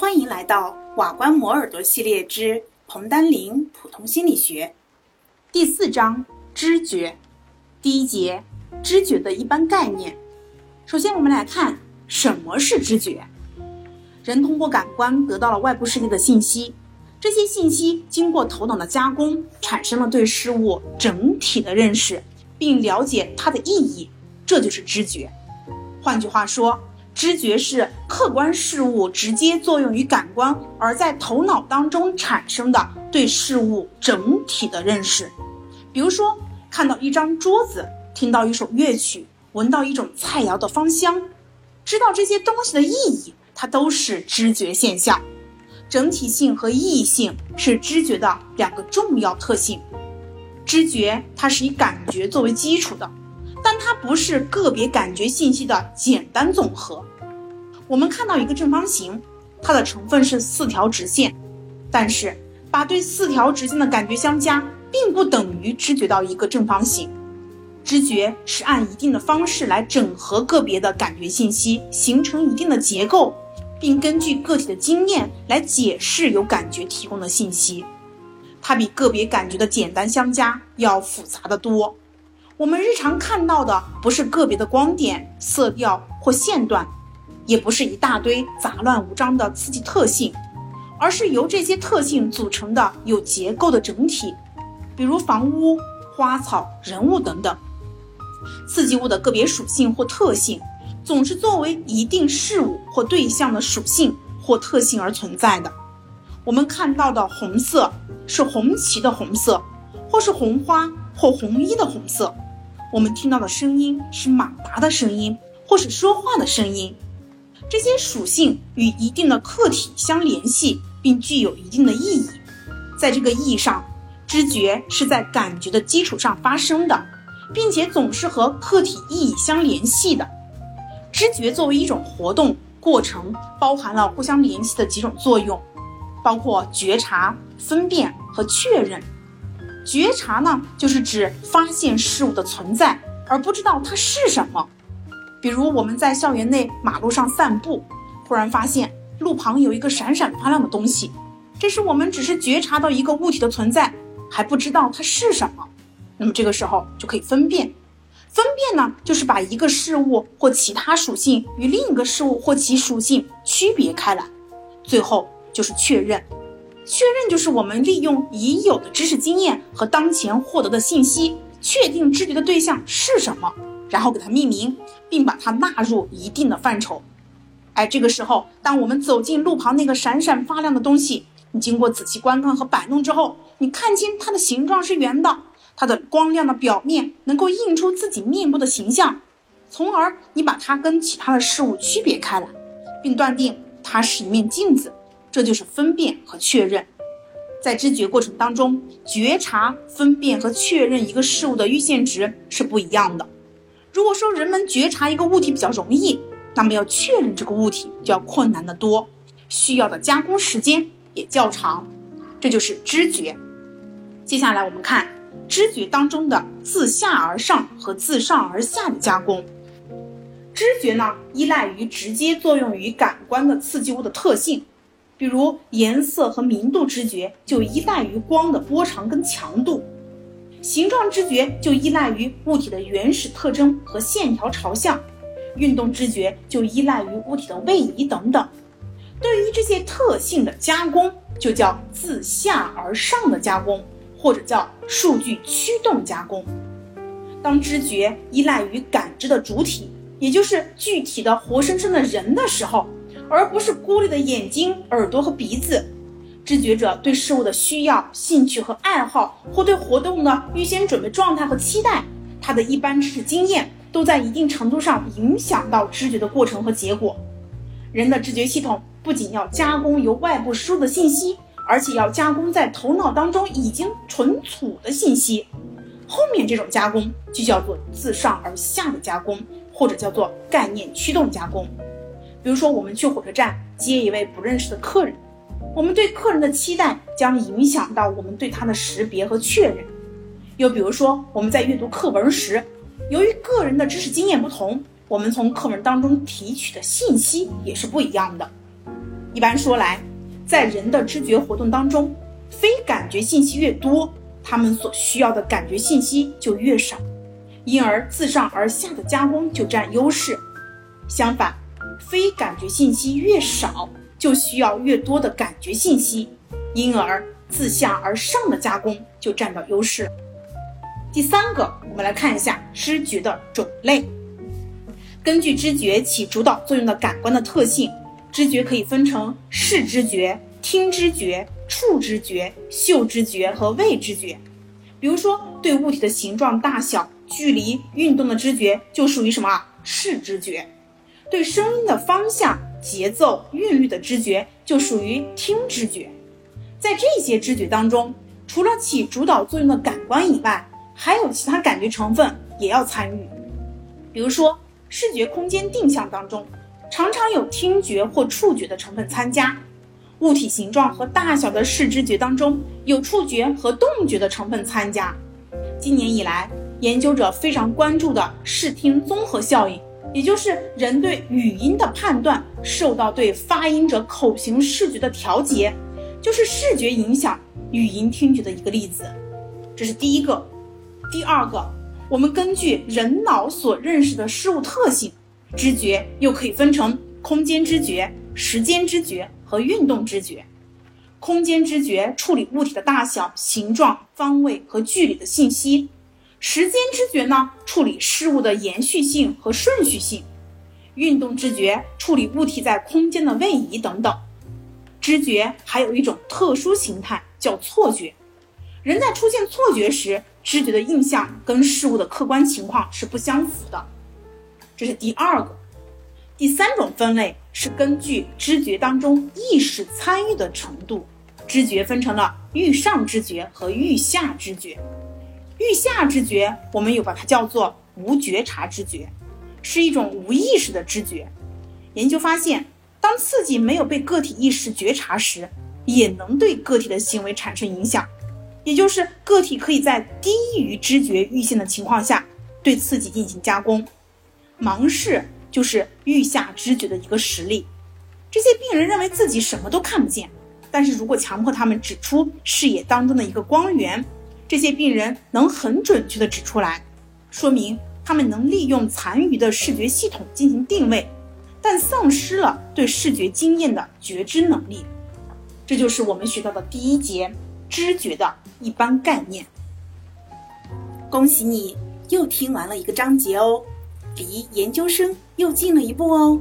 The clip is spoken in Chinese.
欢迎来到瓦官磨耳朵系列之彭丹林普通心理学第四章知觉第一节知觉的一般概念。首先，我们来看什么是知觉。人通过感官得到了外部世界的信息，这些信息经过头脑的加工，产生了对事物整体的认识，并了解它的意义，这就是知觉。换句话说，知觉是客观事物直接作用于感官，而在头脑当中产生的对事物整体的认识。比如说，看到一张桌子，听到一首乐曲，闻到一种菜肴的芳香，知道这些东西的意义，它都是知觉现象。整体性和意义性是知觉的两个重要特性。知觉它是以感觉作为基础的。它不是个别感觉信息的简单总和。我们看到一个正方形，它的成分是四条直线，但是把对四条直线的感觉相加，并不等于知觉到一个正方形。知觉是按一定的方式来整合个别的感觉信息，形成一定的结构，并根据个体的经验来解释由感觉提供的信息。它比个别感觉的简单相加要复杂的多。我们日常看到的不是个别的光点、色调或线段，也不是一大堆杂乱无章的刺激特性，而是由这些特性组成的有结构的整体，比如房屋、花草、人物等等。刺激物的个别属性或特性，总是作为一定事物或对象的属性或特性而存在的。我们看到的红色是红旗的红色，或是红花或红衣的红色。我们听到的声音是马达的声音，或是说话的声音。这些属性与一定的客体相联系，并具有一定的意义。在这个意义上，知觉是在感觉的基础上发生的，并且总是和客体意义相联系的。知觉作为一种活动过程，包含了互相联系的几种作用，包括觉察、分辨和确认。觉察呢，就是指发现事物的存在，而不知道它是什么。比如我们在校园内马路上散步，忽然发现路旁有一个闪闪发亮的东西，这时我们只是觉察到一个物体的存在，还不知道它是什么。那么这个时候就可以分辨。分辨呢，就是把一个事物或其他属性与另一个事物或其属性区别开来。最后就是确认。确认就是我们利用已有的知识经验和当前获得的信息，确定知觉的对象是什么，然后给它命名，并把它纳入一定的范畴。哎，这个时候，当我们走进路旁那个闪闪发亮的东西，你经过仔细观看和摆弄之后，你看清它的形状是圆的，它的光亮的表面能够映出自己面部的形象，从而你把它跟其他的事物区别开来，并断定它是一面镜子。这就是分辨和确认，在知觉过程当中，觉察、分辨和确认一个事物的阈限值是不一样的。如果说人们觉察一个物体比较容易，那么要确认这个物体就要困难得多，需要的加工时间也较长。这就是知觉。接下来我们看知觉当中的自下而上和自上而下的加工。知觉呢，依赖于直接作用于感官的刺激物的特性。比如颜色和明度知觉就依赖于光的波长跟强度，形状知觉就依赖于物体的原始特征和线条朝向，运动知觉就依赖于物体的位移等等。对于这些特性的加工，就叫自下而上的加工，或者叫数据驱动加工。当知觉依赖于感知的主体，也就是具体的活生生的人的时候。而不是孤立的眼睛、耳朵和鼻子，知觉者对事物的需要、兴趣和爱好，或对活动的预先准备状态和期待，他的一般知识经验，都在一定程度上影响到知觉的过程和结果。人的知觉系统不仅要加工由外部输入的信息，而且要加工在头脑当中已经存储的信息。后面这种加工就叫做自上而下的加工，或者叫做概念驱动加工。比如说，我们去火车站接一位不认识的客人，我们对客人的期待将影响到我们对他的识别和确认。又比如说，我们在阅读课文时，由于个人的知识经验不同，我们从课文当中提取的信息也是不一样的。一般说来，在人的知觉活动当中，非感觉信息越多，他们所需要的感觉信息就越少，因而自上而下的加工就占优势。相反，非感觉信息越少，就需要越多的感觉信息，因而自下而上的加工就占到优势。第三个，我们来看一下知觉的种类。根据知觉起主导作用的感官的特性，知觉可以分成视知觉、听知觉、触知觉、嗅知觉和味知觉。比如说，对物体的形状、大小、距离、运动的知觉就属于什么视知觉；对声音的方向、节奏、韵律的知觉就属于听知觉。在这些知觉当中，除了起主导作用的感官以外，还有其他感觉成分也要参与，比如说。视觉空间定向当中，常常有听觉或触觉的成分参加；物体形状和大小的视知觉当中，有触觉和动觉的成分参加。今年以来，研究者非常关注的视听综合效应，也就是人对语音的判断受到对发音者口型视觉的调节，就是视觉影响语音听觉的一个例子。这是第一个，第二个。我们根据人脑所认识的事物特性，知觉又可以分成空间知觉、时间知觉和运动知觉。空间知觉处理物体的大小、形状、方位和距离的信息；时间知觉呢，处理事物的延续性和顺序性；运动知觉处理物体在空间的位移等等。知觉还有一种特殊形态，叫错觉。人在出现错觉时，知觉的印象跟事物的客观情况是不相符的，这是第二个。第三种分类是根据知觉当中意识参与的程度，知觉分成了欲上知觉和欲下知觉。欲下知觉，我们又把它叫做无觉察知觉，是一种无意识的知觉。研究发现，当刺激没有被个体意识觉察时，也能对个体的行为产生影响。也就是个体可以在低于知觉阈限的情况下对刺激进行加工，盲视就是阈下知觉的一个实例。这些病人认为自己什么都看不见，但是如果强迫他们指出视野当中的一个光源，这些病人能很准确的指出来，说明他们能利用残余的视觉系统进行定位，但丧失了对视觉经验的觉知能力。这就是我们学到的第一节。知觉的一般概念。恭喜你又听完了一个章节哦，离研究生又近了一步哦。